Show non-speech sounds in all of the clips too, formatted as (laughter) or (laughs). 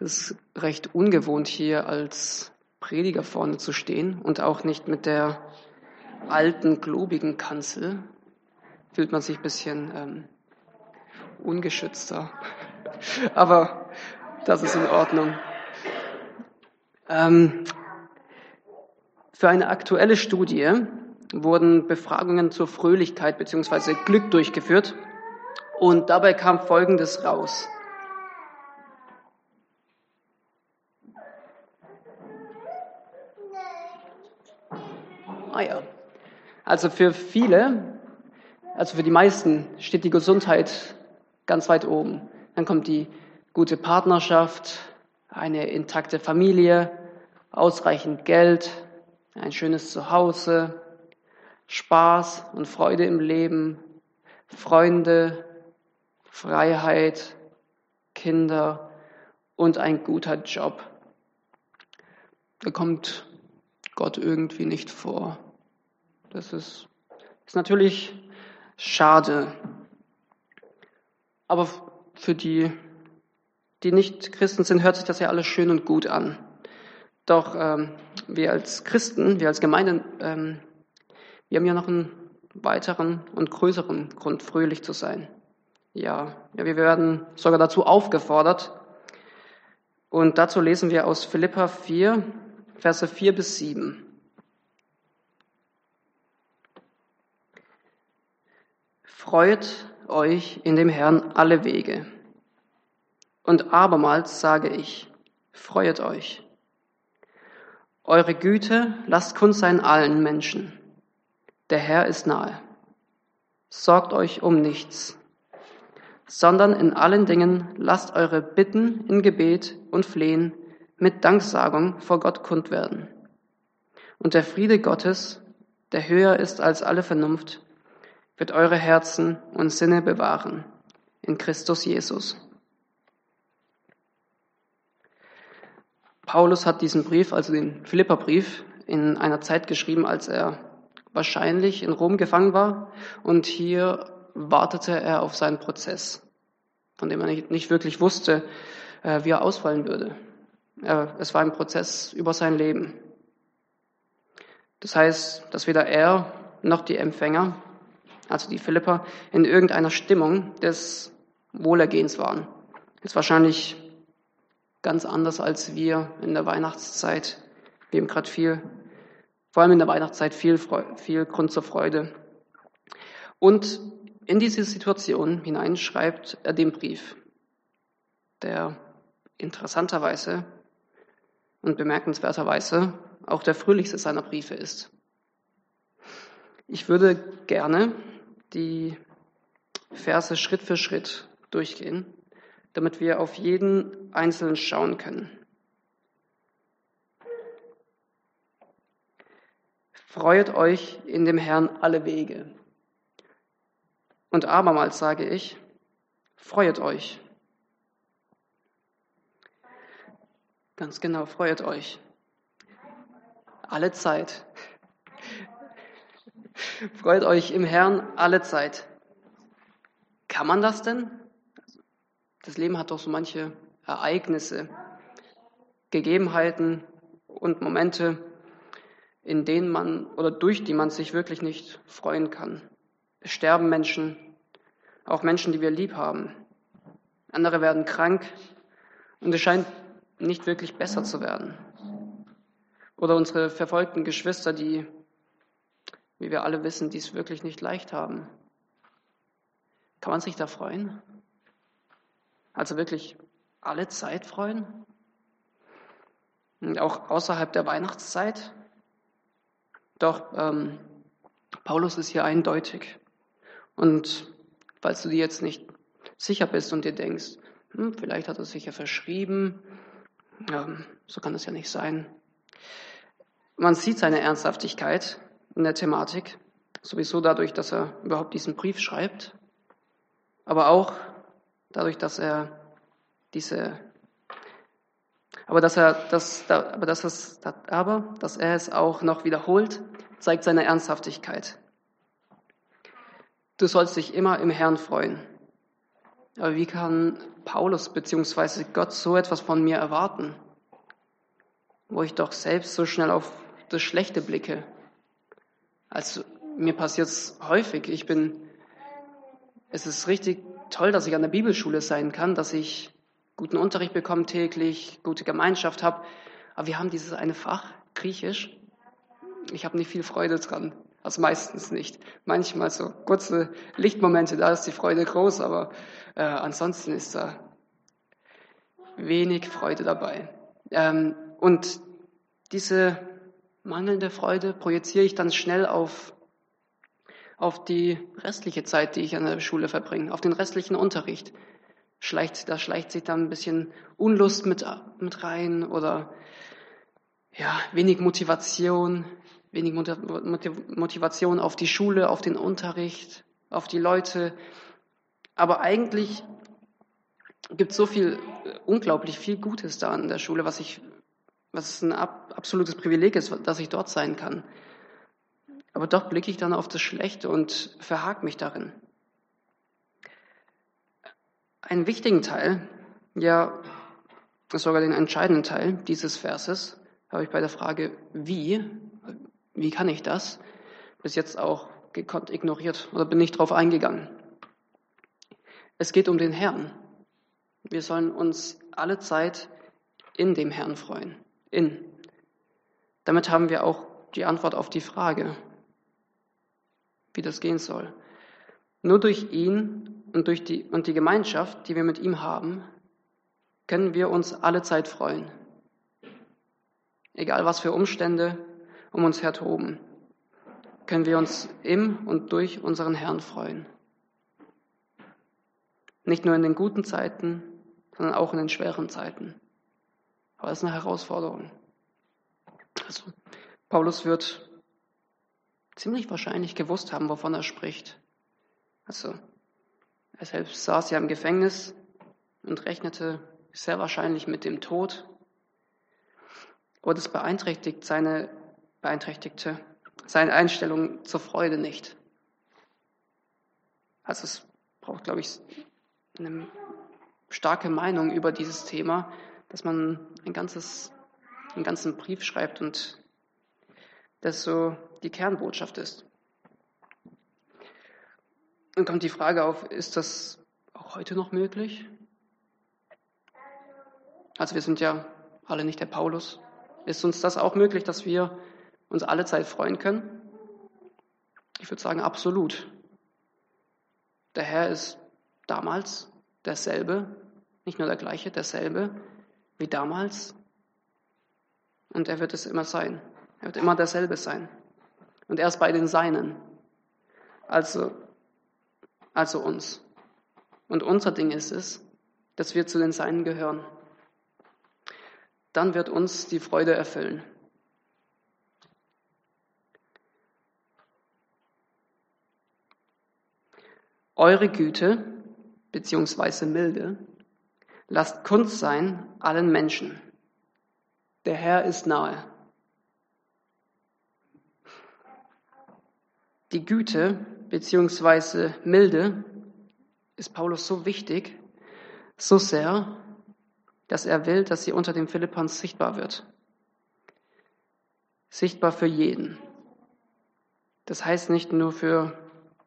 Es ist recht ungewohnt, hier als Prediger vorne zu stehen und auch nicht mit der alten, globigen Kanzel. Fühlt man sich ein bisschen ähm, ungeschützter. (laughs) Aber das ist in Ordnung. Ähm, für eine aktuelle Studie wurden Befragungen zur Fröhlichkeit bzw. Glück durchgeführt und dabei kam Folgendes raus. Ja. Also für viele, also für die meisten steht die Gesundheit ganz weit oben. Dann kommt die gute Partnerschaft, eine intakte Familie, ausreichend Geld, ein schönes Zuhause, Spaß und Freude im Leben, Freunde, Freiheit, Kinder und ein guter Job. Da kommt Gott irgendwie nicht vor. Das ist, ist natürlich schade. Aber für die, die nicht Christen sind, hört sich das ja alles schön und gut an. Doch ähm, wir als Christen, wir als Gemeinde, ähm, wir haben ja noch einen weiteren und größeren Grund, fröhlich zu sein. Ja, ja, wir werden sogar dazu aufgefordert. Und dazu lesen wir aus Philippa 4, Verse 4 bis 7. Freut euch in dem Herrn alle Wege. Und abermals sage ich, freuet euch. Eure Güte lasst kund sein allen Menschen. Der Herr ist nahe. Sorgt euch um nichts, sondern in allen Dingen lasst eure Bitten in Gebet und Flehen mit Danksagung vor Gott kund werden. Und der Friede Gottes, der höher ist als alle Vernunft, wird eure Herzen und Sinne bewahren in Christus Jesus. Paulus hat diesen Brief, also den Philipperbrief, in einer Zeit geschrieben, als er wahrscheinlich in Rom gefangen war und hier wartete er auf seinen Prozess, von dem er nicht, wirklich wusste, äh, wie er ausfallen würde. Es war ein Prozess über sein Leben. Das heißt, dass weder er noch die Empfänger also die Philipper, in irgendeiner Stimmung des Wohlergehens waren. Ist wahrscheinlich ganz anders als wir in der Weihnachtszeit. Wir haben gerade viel, vor allem in der Weihnachtszeit, viel, viel Grund zur Freude. Und in diese Situation hinein schreibt er den Brief, der interessanterweise und bemerkenswerterweise auch der fröhlichste seiner Briefe ist. Ich würde gerne die Verse Schritt für Schritt durchgehen, damit wir auf jeden einzelnen schauen können. Freuet euch in dem Herrn alle Wege. Und abermals sage ich, freuet euch. Ganz genau, freuet euch. Alle Zeit. Freut euch im Herrn alle Zeit. Kann man das denn? Das Leben hat doch so manche Ereignisse, Gegebenheiten und Momente, in denen man oder durch die man sich wirklich nicht freuen kann. Es sterben Menschen, auch Menschen, die wir lieb haben. Andere werden krank und es scheint nicht wirklich besser zu werden. Oder unsere verfolgten Geschwister, die wie wir alle wissen, dies wirklich nicht leicht haben. Kann man sich da freuen? Also wirklich alle Zeit freuen? Und auch außerhalb der Weihnachtszeit? Doch ähm, Paulus ist hier eindeutig. Und falls du dir jetzt nicht sicher bist und dir denkst, hm, vielleicht hat er sich ja verschrieben, ähm, so kann es ja nicht sein. Man sieht seine Ernsthaftigkeit in der Thematik. Sowieso dadurch, dass er überhaupt diesen Brief schreibt, aber auch dadurch, dass er diese, aber dass er das, aber dass es, aber dass er es auch noch wiederholt, zeigt seine Ernsthaftigkeit. Du sollst dich immer im Herrn freuen. Aber wie kann Paulus bzw. Gott so etwas von mir erwarten, wo ich doch selbst so schnell auf das Schlechte blicke? Also mir passiert es häufig. Ich bin, es ist richtig toll, dass ich an der Bibelschule sein kann, dass ich guten Unterricht bekomme täglich, gute Gemeinschaft habe. Aber wir haben dieses eine Fach, Griechisch. Ich habe nicht viel Freude dran. Also meistens nicht. Manchmal so kurze Lichtmomente, da ist die Freude groß, aber äh, ansonsten ist da wenig Freude dabei. Ähm, und diese mangelnde Freude projiziere ich dann schnell auf, auf die restliche Zeit, die ich an der Schule verbringe, auf den restlichen Unterricht. Schleicht, da schleicht sich dann ein bisschen Unlust mit, mit rein oder ja, wenig Motivation, wenig Motivation auf die Schule, auf den Unterricht, auf die Leute. Aber eigentlich gibt es so viel, äh, unglaublich viel Gutes da an der Schule, was ich, was ein absolutes Privileg ist, dass ich dort sein kann. Aber doch blicke ich dann auf das Schlechte und verhake mich darin. Einen wichtigen Teil, ja sogar den entscheidenden Teil dieses Verses, habe ich bei der Frage, wie, wie kann ich das? Bis jetzt auch gekonnt ignoriert oder bin nicht drauf eingegangen. Es geht um den Herrn. Wir sollen uns alle Zeit in dem Herrn freuen. In. Damit haben wir auch die Antwort auf die Frage, wie das gehen soll. Nur durch ihn und durch die, und die Gemeinschaft, die wir mit ihm haben, können wir uns alle Zeit freuen. Egal was für Umstände um uns her toben, können wir uns im und durch unseren Herrn freuen. Nicht nur in den guten Zeiten, sondern auch in den schweren Zeiten. Aber das ist eine Herausforderung. Also, Paulus wird ziemlich wahrscheinlich gewusst haben, wovon er spricht. Also, er selbst saß ja im Gefängnis und rechnete sehr wahrscheinlich mit dem Tod. Aber das beeinträchtigt seine beeinträchtigte seine Einstellung zur Freude nicht. Also es braucht, glaube ich, eine starke Meinung über dieses Thema, dass man ein ganzes, einen ganzen Brief schreibt und das so die Kernbotschaft ist. Dann kommt die Frage auf, ist das auch heute noch möglich? Also wir sind ja alle nicht der Paulus. Ist uns das auch möglich, dass wir uns alle Zeit freuen können? Ich würde sagen, absolut. Der Herr ist damals derselbe, nicht nur der gleiche, derselbe wie damals. Und er wird es immer sein. Er wird immer derselbe sein. Und er ist bei den Seinen. Also, also uns. Und unser Ding ist es, dass wir zu den Seinen gehören. Dann wird uns die Freude erfüllen. Eure Güte beziehungsweise Milde lasst Kunst sein allen Menschen. Der Herr ist nahe. Die Güte beziehungsweise Milde ist Paulus so wichtig, so sehr, dass er will, dass sie unter den Philippans sichtbar wird. Sichtbar für jeden. Das heißt nicht nur für,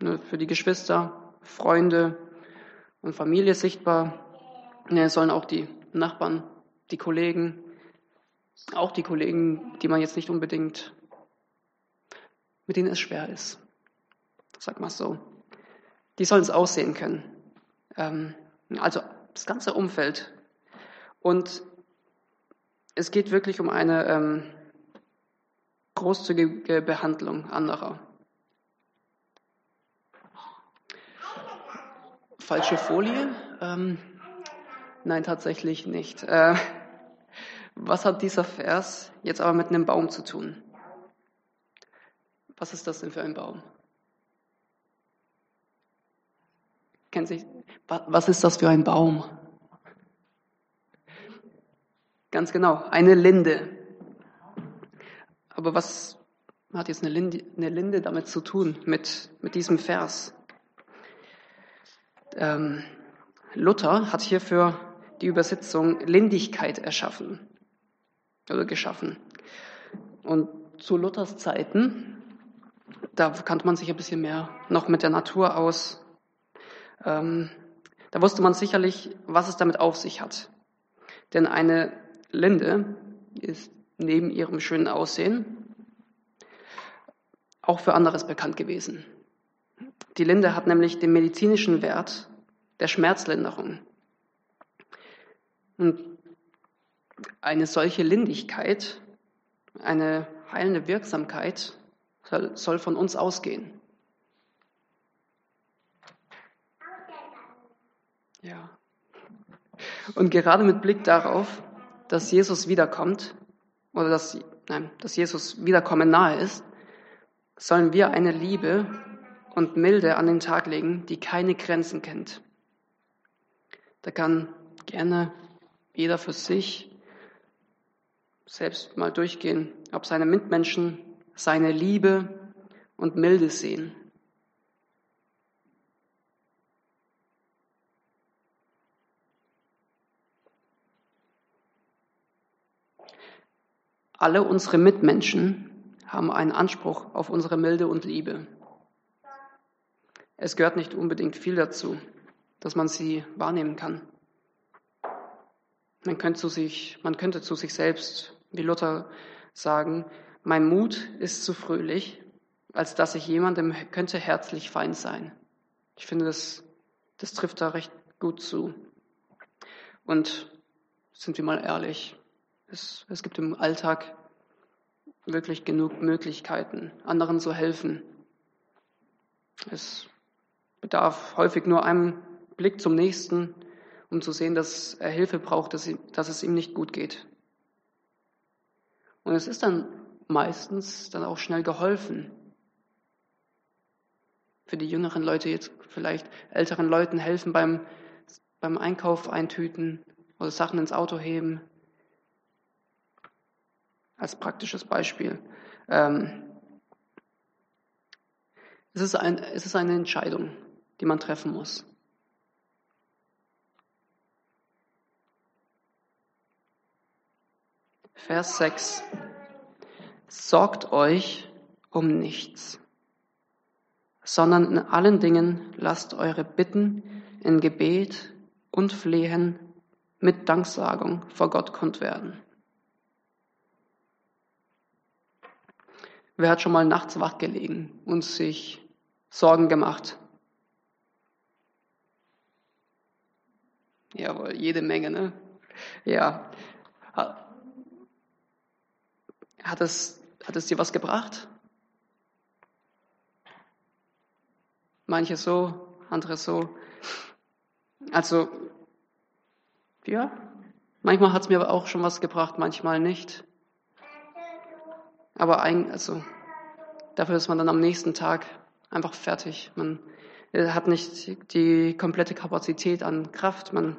nur für die Geschwister, Freunde und Familie sichtbar. Es sollen auch die Nachbarn, die Kollegen, auch die Kollegen, die man jetzt nicht unbedingt, mit denen es schwer ist, sag mal so, die sollen es aussehen können. Ähm, also das ganze Umfeld. Und es geht wirklich um eine ähm, großzügige Behandlung anderer. falsche Folie? Ähm, nein, tatsächlich nicht. Äh, was hat dieser Vers jetzt aber mit einem Baum zu tun? Was ist das denn für ein Baum? Kennt sich, was ist das für ein Baum? Ganz genau, eine Linde. Aber was hat jetzt eine Linde, eine Linde damit zu tun, mit, mit diesem Vers? Ähm, Luther hat hierfür die Übersetzung Lindigkeit erschaffen oder geschaffen. Und zu Luthers Zeiten, da kannte man sich ein bisschen mehr noch mit der Natur aus. Ähm, da wusste man sicherlich, was es damit auf sich hat. Denn eine Linde ist neben ihrem schönen Aussehen auch für anderes bekannt gewesen. Die Linde hat nämlich den medizinischen Wert der Schmerzlinderung. Und eine solche Lindigkeit, eine heilende Wirksamkeit soll, von uns ausgehen. Ja. Und gerade mit Blick darauf, dass Jesus wiederkommt, oder dass, nein, dass Jesus wiederkommen nahe ist, sollen wir eine Liebe und Milde an den Tag legen, die keine Grenzen kennt. Da kann gerne jeder für sich selbst mal durchgehen, ob seine Mitmenschen seine Liebe und Milde sehen. Alle unsere Mitmenschen haben einen Anspruch auf unsere Milde und Liebe. Es gehört nicht unbedingt viel dazu, dass man sie wahrnehmen kann. Man könnte zu sich, man könnte zu sich selbst, wie Luther, sagen, mein Mut ist zu fröhlich, als dass ich jemandem könnte herzlich fein sein. Ich finde, das, das trifft da recht gut zu. Und sind wir mal ehrlich, es, es gibt im Alltag wirklich genug Möglichkeiten, anderen zu helfen. Es bedarf häufig nur einem Blick zum Nächsten, um zu sehen, dass er Hilfe braucht, dass, dass es ihm nicht gut geht. Und es ist dann meistens dann auch schnell geholfen. Für die jüngeren Leute jetzt vielleicht älteren Leuten helfen beim, beim Einkauf eintüten oder Sachen ins Auto heben, als praktisches Beispiel. Ähm, es, ist ein, es ist eine Entscheidung, die man treffen muss. Vers 6. Sorgt euch um nichts, sondern in allen Dingen lasst eure Bitten in Gebet und Flehen mit Danksagung vor Gott kund werden. Wer hat schon mal nachts wach gelegen und sich Sorgen gemacht? Jawohl, jede Menge, ne? Ja. Hat es, hat es dir was gebracht? Manche so, andere so. Also, ja, manchmal hat es mir aber auch schon was gebracht, manchmal nicht. Aber ein, also, dafür ist man dann am nächsten Tag einfach fertig. Man hat nicht die komplette Kapazität an Kraft. Man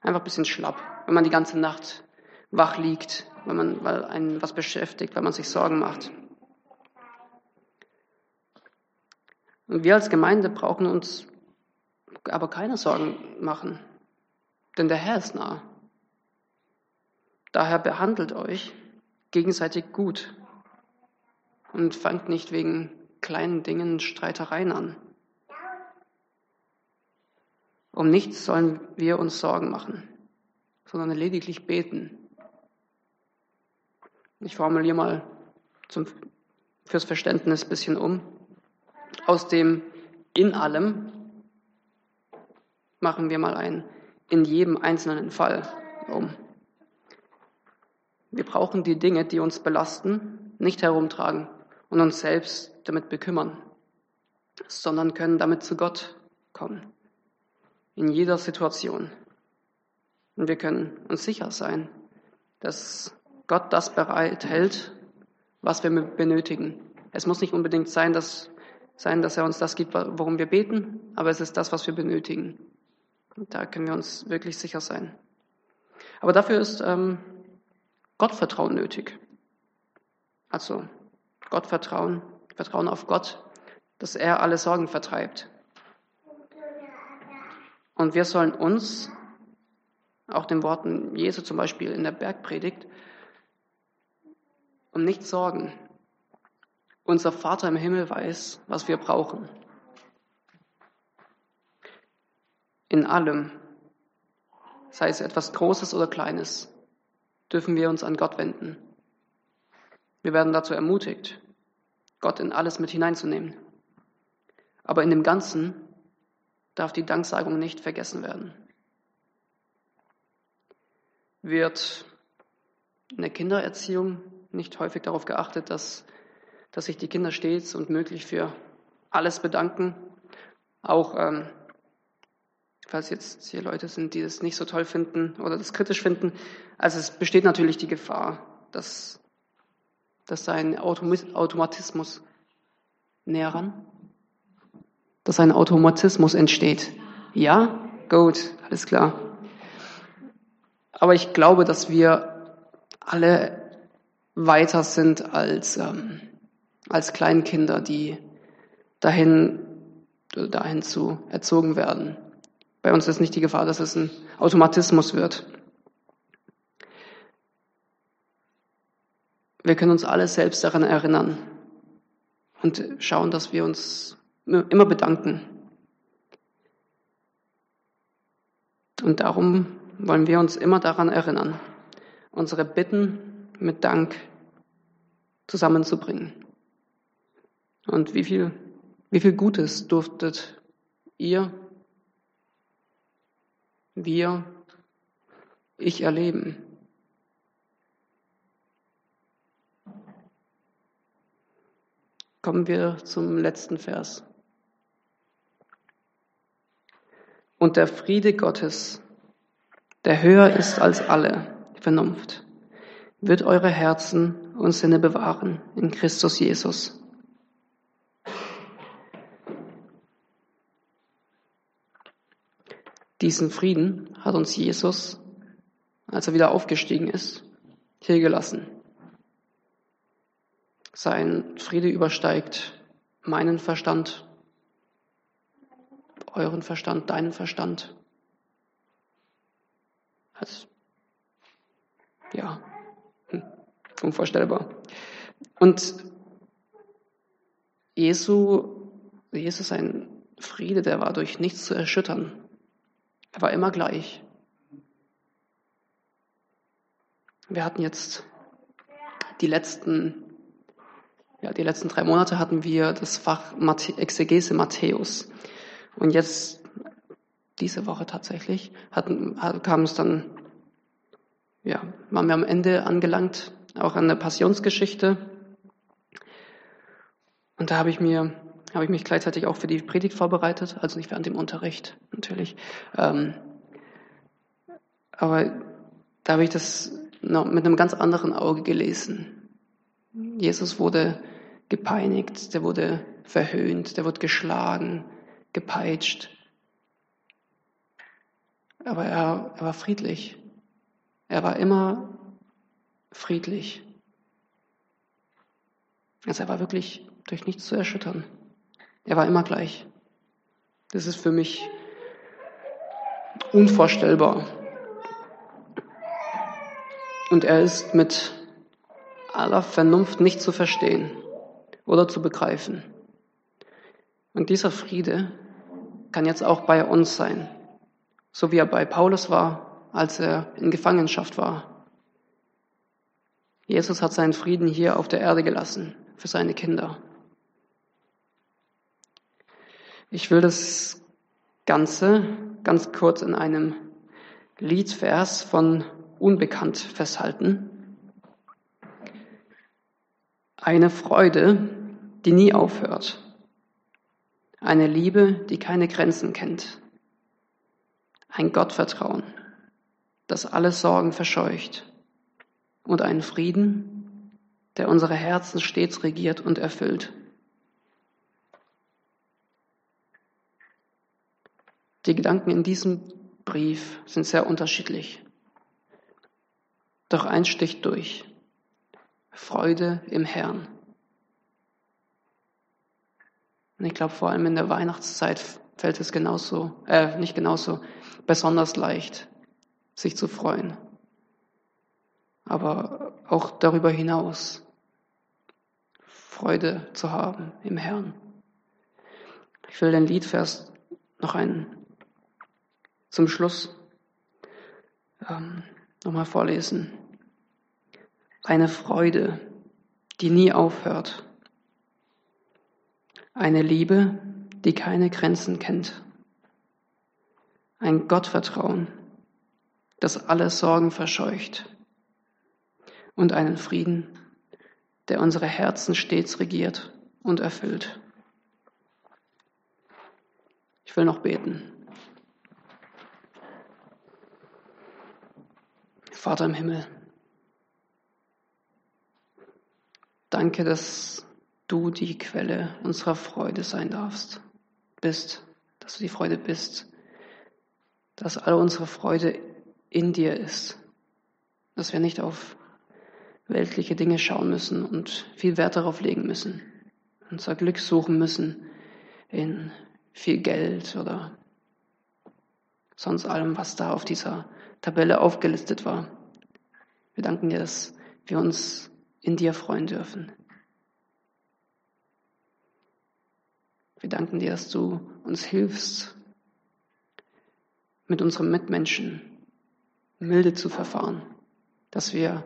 einfach ein bisschen schlapp, wenn man die ganze Nacht wach liegt, wenn man, weil einen was beschäftigt, weil man sich Sorgen macht. Und wir als Gemeinde brauchen uns aber keine Sorgen machen, denn der Herr ist nah. Daher behandelt euch gegenseitig gut und fangt nicht wegen kleinen Dingen Streitereien an. Um nichts sollen wir uns Sorgen machen, sondern lediglich beten. Ich formuliere mal zum, fürs Verständnis ein bisschen um. Aus dem in allem machen wir mal ein in jedem einzelnen Fall um. Wir brauchen die Dinge, die uns belasten, nicht herumtragen, und uns selbst damit bekümmern, sondern können damit zu Gott kommen. In jeder Situation. Und wir können uns sicher sein, dass Gott das bereithält, was wir benötigen. Es muss nicht unbedingt sein, dass, sein, dass er uns das gibt, worum wir beten, aber es ist das, was wir benötigen. Und da können wir uns wirklich sicher sein. Aber dafür ist ähm, Gottvertrauen nötig. Also Gott vertrauen, Vertrauen auf Gott, dass er alle Sorgen vertreibt. Und wir sollen uns, auch den Worten Jesu zum Beispiel in der Bergpredigt, um nichts sorgen. Unser Vater im Himmel weiß, was wir brauchen. In allem, sei es etwas Großes oder Kleines, dürfen wir uns an Gott wenden. Wir werden dazu ermutigt, Gott in alles mit hineinzunehmen. Aber in dem Ganzen darf die Danksagung nicht vergessen werden. Wird in der Kindererziehung nicht häufig darauf geachtet, dass, dass sich die Kinder stets und möglich für alles bedanken. Auch ähm, falls jetzt hier Leute sind, die das nicht so toll finden oder das kritisch finden. Also es besteht natürlich die Gefahr, dass, dass ein Automatismus näher ran, dass ein Automatismus entsteht. Ja, gut, alles klar. Aber ich glaube, dass wir alle weiter sind als, ähm, als Kleinkinder, die dahin, dahin zu erzogen werden. Bei uns ist nicht die Gefahr, dass es ein Automatismus wird. Wir können uns alle selbst daran erinnern und schauen, dass wir uns immer bedanken. Und darum wollen wir uns immer daran erinnern, unsere Bitten mit Dank zusammenzubringen. Und wie viel, wie viel Gutes durftet ihr, wir, ich erleben. Kommen wir zum letzten Vers. Und der Friede Gottes, der höher ist als alle Vernunft, wird eure Herzen und Sinne bewahren in Christus Jesus. Diesen Frieden hat uns Jesus, als er wieder aufgestiegen ist, hier gelassen. Sein Friede übersteigt meinen Verstand, euren Verstand, deinen Verstand. Also, ja, Unvorstellbar. Und Jesu, Jesus, ein Friede, der war durch nichts zu erschüttern. Er war immer gleich. Wir hatten jetzt die letzten, ja, die letzten drei Monate hatten wir das Fach Exegese Matthäus. Und jetzt, diese Woche tatsächlich, hatten, kam es dann, ja, waren wir am Ende angelangt auch an der Passionsgeschichte. Und da habe ich mir, habe ich mich gleichzeitig auch für die Predigt vorbereitet, also nicht während dem Unterricht natürlich. Ähm, aber da habe ich das noch mit einem ganz anderen Auge gelesen. Jesus wurde gepeinigt, der wurde verhöhnt, der wurde geschlagen, gepeitscht. Aber er, er war friedlich. Er war immer friedlich. Also er war wirklich durch nichts zu erschüttern. Er war immer gleich. Das ist für mich unvorstellbar. Und er ist mit aller Vernunft nicht zu verstehen oder zu begreifen. Und dieser Friede kann jetzt auch bei uns sein, so wie er bei Paulus war, als er in Gefangenschaft war. Jesus hat seinen Frieden hier auf der Erde gelassen für seine Kinder. Ich will das Ganze ganz kurz in einem Liedvers von Unbekannt festhalten. Eine Freude, die nie aufhört. Eine Liebe, die keine Grenzen kennt. Ein Gottvertrauen, das alle Sorgen verscheucht und einen Frieden, der unsere Herzen stets regiert und erfüllt. Die Gedanken in diesem Brief sind sehr unterschiedlich. Doch eins sticht durch. Freude im Herrn. Und ich glaube, vor allem in der Weihnachtszeit fällt es genauso, äh, nicht genauso, besonders leicht, sich zu freuen. Aber auch darüber hinaus Freude zu haben im Herrn. Ich will den Liedvers noch einen zum Schluss ähm, nochmal vorlesen. Eine Freude, die nie aufhört. Eine Liebe, die keine Grenzen kennt. Ein Gottvertrauen, das alle Sorgen verscheucht. Und einen Frieden, der unsere Herzen stets regiert und erfüllt. Ich will noch beten. Vater im Himmel, danke, dass du die Quelle unserer Freude sein darfst, bist, dass du die Freude bist, dass alle unsere Freude in dir ist, dass wir nicht auf weltliche Dinge schauen müssen und viel Wert darauf legen müssen, unser Glück suchen müssen in viel Geld oder sonst allem, was da auf dieser Tabelle aufgelistet war. Wir danken dir, dass wir uns in dir freuen dürfen. Wir danken dir, dass du uns hilfst, mit unserem Mitmenschen milde zu verfahren, dass wir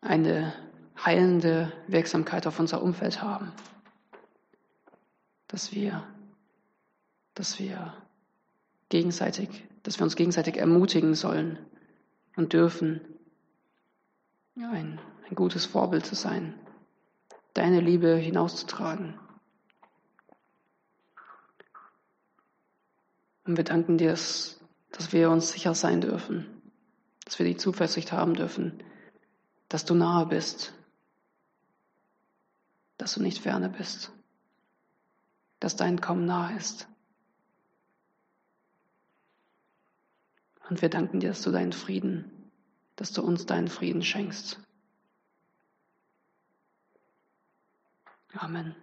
eine heilende Wirksamkeit auf unser Umfeld haben, dass wir, dass wir gegenseitig, dass wir uns gegenseitig ermutigen sollen und dürfen, ein, ein gutes Vorbild zu sein, deine Liebe hinauszutragen. Und wir danken dir, dass, wir uns sicher sein dürfen, dass wir die Zuversicht haben dürfen, dass du nahe bist, dass du nicht ferne bist, dass dein Kommen nahe ist. Und wir danken dir, dass du deinen Frieden, dass du uns deinen Frieden schenkst. Amen.